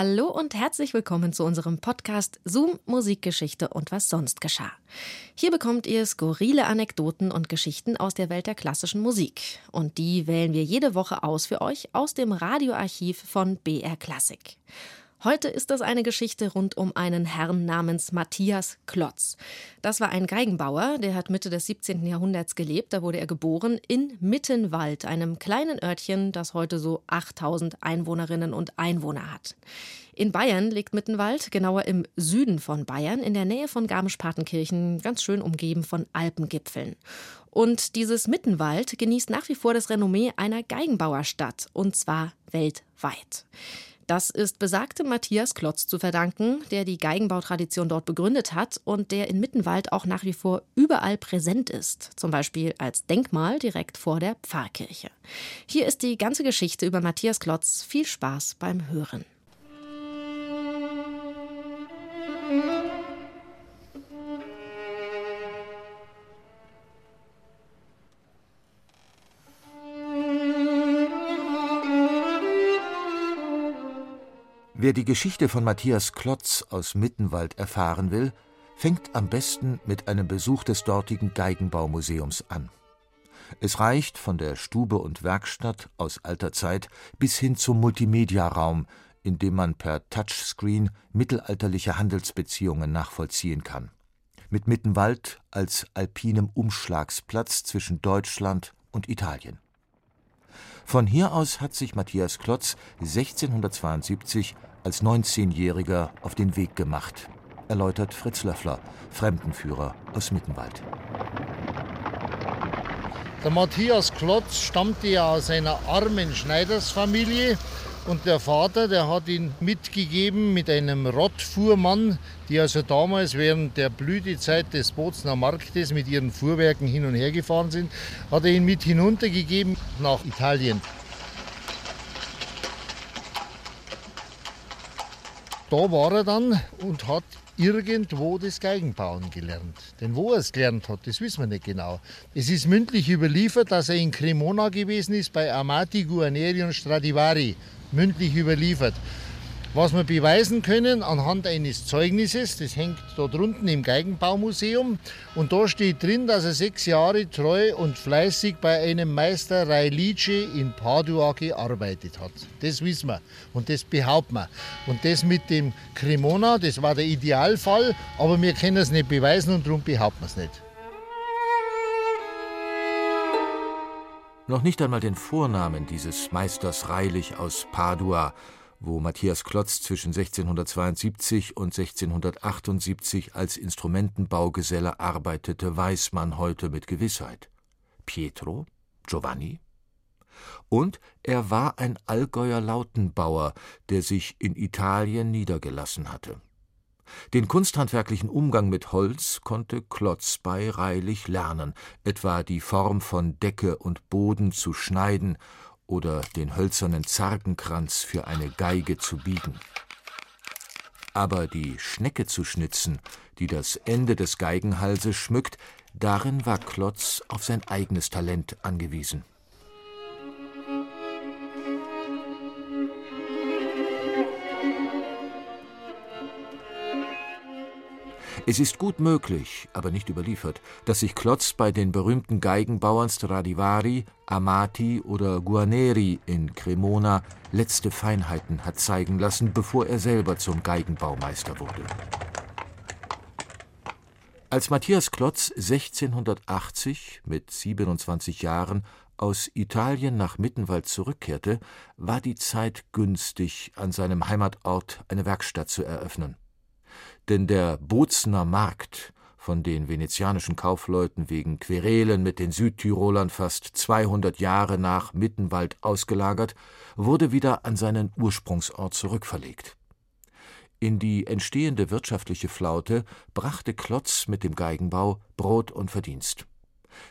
Hallo und herzlich willkommen zu unserem Podcast Zoom Musikgeschichte und was sonst geschah. Hier bekommt ihr skurrile Anekdoten und Geschichten aus der Welt der klassischen Musik. Und die wählen wir jede Woche aus für euch aus dem Radioarchiv von BR Classic. Heute ist das eine Geschichte rund um einen Herrn namens Matthias Klotz. Das war ein Geigenbauer, der hat Mitte des 17. Jahrhunderts gelebt. Da wurde er geboren in Mittenwald, einem kleinen Örtchen, das heute so 8000 Einwohnerinnen und Einwohner hat. In Bayern liegt Mittenwald, genauer im Süden von Bayern, in der Nähe von Garmisch-Partenkirchen, ganz schön umgeben von Alpengipfeln. Und dieses Mittenwald genießt nach wie vor das Renommee einer Geigenbauerstadt, und zwar weltweit. Das ist besagtem Matthias Klotz zu verdanken, der die Geigenbautradition dort begründet hat und der in Mittenwald auch nach wie vor überall präsent ist, zum Beispiel als Denkmal direkt vor der Pfarrkirche. Hier ist die ganze Geschichte über Matthias Klotz. Viel Spaß beim Hören. Wer die Geschichte von Matthias Klotz aus Mittenwald erfahren will, fängt am besten mit einem Besuch des dortigen Geigenbaumuseums an. Es reicht von der Stube und Werkstatt aus alter Zeit bis hin zum Multimediaraum, in dem man per Touchscreen mittelalterliche Handelsbeziehungen nachvollziehen kann. Mit Mittenwald als alpinem Umschlagsplatz zwischen Deutschland und Italien. Von hier aus hat sich Matthias Klotz 1672 als 19-Jähriger auf den Weg gemacht, erläutert Fritz Löffler, Fremdenführer aus Mittenwald. Der Matthias Klotz stammte ja aus einer armen Schneidersfamilie und der Vater, der hat ihn mitgegeben mit einem Rottfuhrmann, die also damals während der Blütezeit des Bozner Marktes mit ihren Fuhrwerken hin und her gefahren sind, hat er ihn mit hinuntergegeben nach Italien. Da war er dann und hat irgendwo das Geigenbauen gelernt. Denn wo er es gelernt hat, das wissen wir nicht genau. Es ist mündlich überliefert, dass er in Cremona gewesen ist bei Amati, Guarneri und Stradivari mündlich überliefert. Was wir beweisen können anhand eines Zeugnisses, das hängt dort unten im Geigenbaumuseum und da steht drin, dass er sechs Jahre treu und fleißig bei einem Meister Railice in Padua gearbeitet hat. Das wissen wir und das behaupten wir. Und das mit dem Cremona, das war der Idealfall, aber wir können es nicht beweisen und darum behaupten wir es nicht. Noch nicht einmal den Vornamen dieses Meisters Reilich aus Padua, wo Matthias Klotz zwischen 1672 und 1678 als Instrumentenbaugeselle arbeitete, weiß man heute mit Gewissheit. Pietro? Giovanni? Und er war ein Allgäuer Lautenbauer, der sich in Italien niedergelassen hatte. Den kunsthandwerklichen Umgang mit Holz konnte Klotz bei Reilich lernen, etwa die Form von Decke und Boden zu schneiden oder den hölzernen Zargenkranz für eine Geige zu biegen. Aber die Schnecke zu schnitzen, die das Ende des Geigenhalses schmückt, darin war Klotz auf sein eigenes Talent angewiesen. Es ist gut möglich, aber nicht überliefert, dass sich Klotz bei den berühmten Geigenbauern Stradivari, Amati oder Guarneri in Cremona letzte Feinheiten hat zeigen lassen, bevor er selber zum Geigenbaumeister wurde. Als Matthias Klotz 1680 mit 27 Jahren aus Italien nach Mittenwald zurückkehrte, war die Zeit günstig, an seinem Heimatort eine Werkstatt zu eröffnen denn der Bozner Markt, von den venezianischen Kaufleuten wegen Querelen mit den Südtirolern fast 200 Jahre nach Mittenwald ausgelagert, wurde wieder an seinen Ursprungsort zurückverlegt. In die entstehende wirtschaftliche Flaute brachte Klotz mit dem Geigenbau Brot und Verdienst.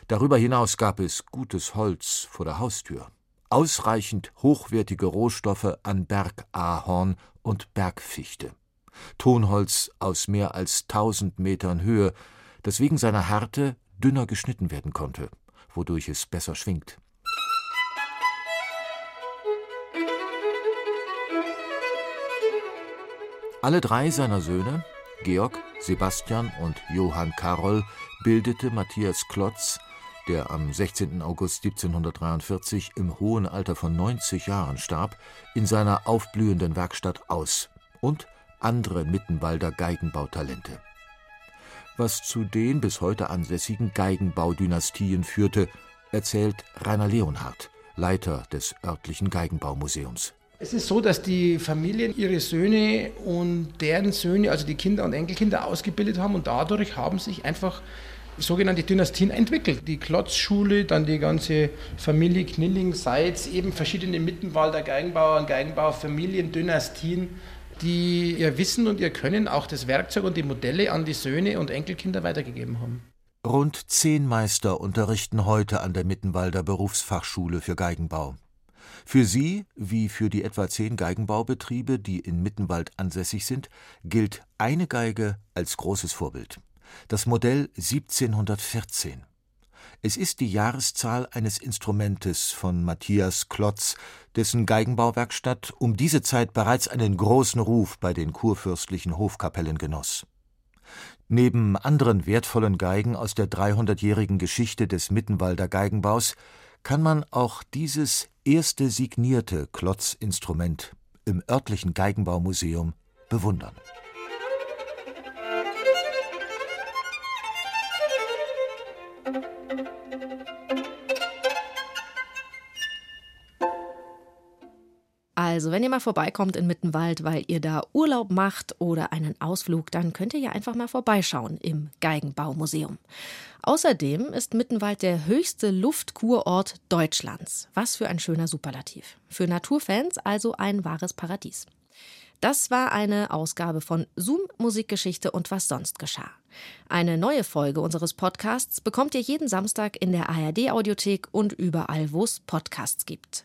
Darüber hinaus gab es gutes Holz vor der Haustür, ausreichend hochwertige Rohstoffe an Bergahorn und Bergfichte. Tonholz aus mehr als tausend Metern Höhe, das wegen seiner Härte dünner geschnitten werden konnte, wodurch es besser schwingt. Alle drei seiner Söhne, Georg, Sebastian und Johann Karol, bildete Matthias Klotz, der am 16. August 1743 im hohen Alter von 90 Jahren starb, in seiner aufblühenden Werkstatt aus und andere Mittenwalder Geigenbautalente. Was zu den bis heute ansässigen Geigenbaudynastien führte, erzählt Rainer Leonhardt, Leiter des örtlichen Geigenbaumuseums. Es ist so, dass die Familien ihre Söhne und deren Söhne, also die Kinder und Enkelkinder, ausgebildet haben und dadurch haben sich einfach sogenannte Dynastien entwickelt. Die Klotzschule, dann die ganze Familie Knilling, Seitz, eben verschiedene Mittenwalder Geigenbauer und Geigenbauerfamilien, Dynastien, die ihr Wissen und ihr Können, auch das Werkzeug und die Modelle an die Söhne und Enkelkinder weitergegeben haben. Rund zehn Meister unterrichten heute an der Mittenwalder Berufsfachschule für Geigenbau. Für sie, wie für die etwa zehn Geigenbaubetriebe, die in Mittenwald ansässig sind, gilt eine Geige als großes Vorbild. Das Modell 1714. Es ist die Jahreszahl eines Instrumentes von Matthias Klotz, dessen Geigenbauwerkstatt um diese Zeit bereits einen großen Ruf bei den kurfürstlichen Hofkapellen genoss. Neben anderen wertvollen Geigen aus der 300-jährigen Geschichte des Mittenwalder Geigenbaus kann man auch dieses erste signierte Klotzinstrument im örtlichen Geigenbaumuseum bewundern. Also, wenn ihr mal vorbeikommt in Mittenwald, weil ihr da Urlaub macht oder einen Ausflug, dann könnt ihr ja einfach mal vorbeischauen im Geigenbaumuseum. Außerdem ist Mittenwald der höchste Luftkurort Deutschlands. Was für ein schöner Superlativ. Für Naturfans also ein wahres Paradies. Das war eine Ausgabe von Zoom Musikgeschichte und was sonst geschah. Eine neue Folge unseres Podcasts bekommt ihr jeden Samstag in der ARD Audiothek und überall, wo es Podcasts gibt.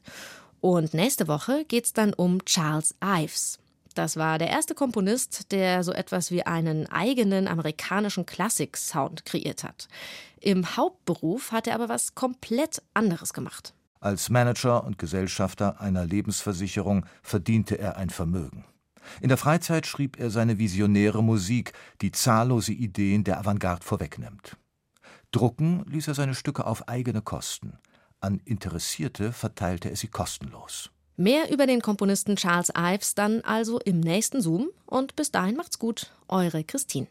Und nächste Woche geht es dann um Charles Ives. Das war der erste Komponist, der so etwas wie einen eigenen amerikanischen Klassik-Sound kreiert hat. Im Hauptberuf hat er aber was komplett anderes gemacht. Als Manager und Gesellschafter einer Lebensversicherung verdiente er ein Vermögen. In der Freizeit schrieb er seine visionäre Musik, die zahllose Ideen der Avantgarde vorwegnimmt. Drucken ließ er seine Stücke auf eigene Kosten. An Interessierte verteilte er sie kostenlos. Mehr über den Komponisten Charles Ives dann also im nächsten Zoom und bis dahin macht's gut. Eure Christine.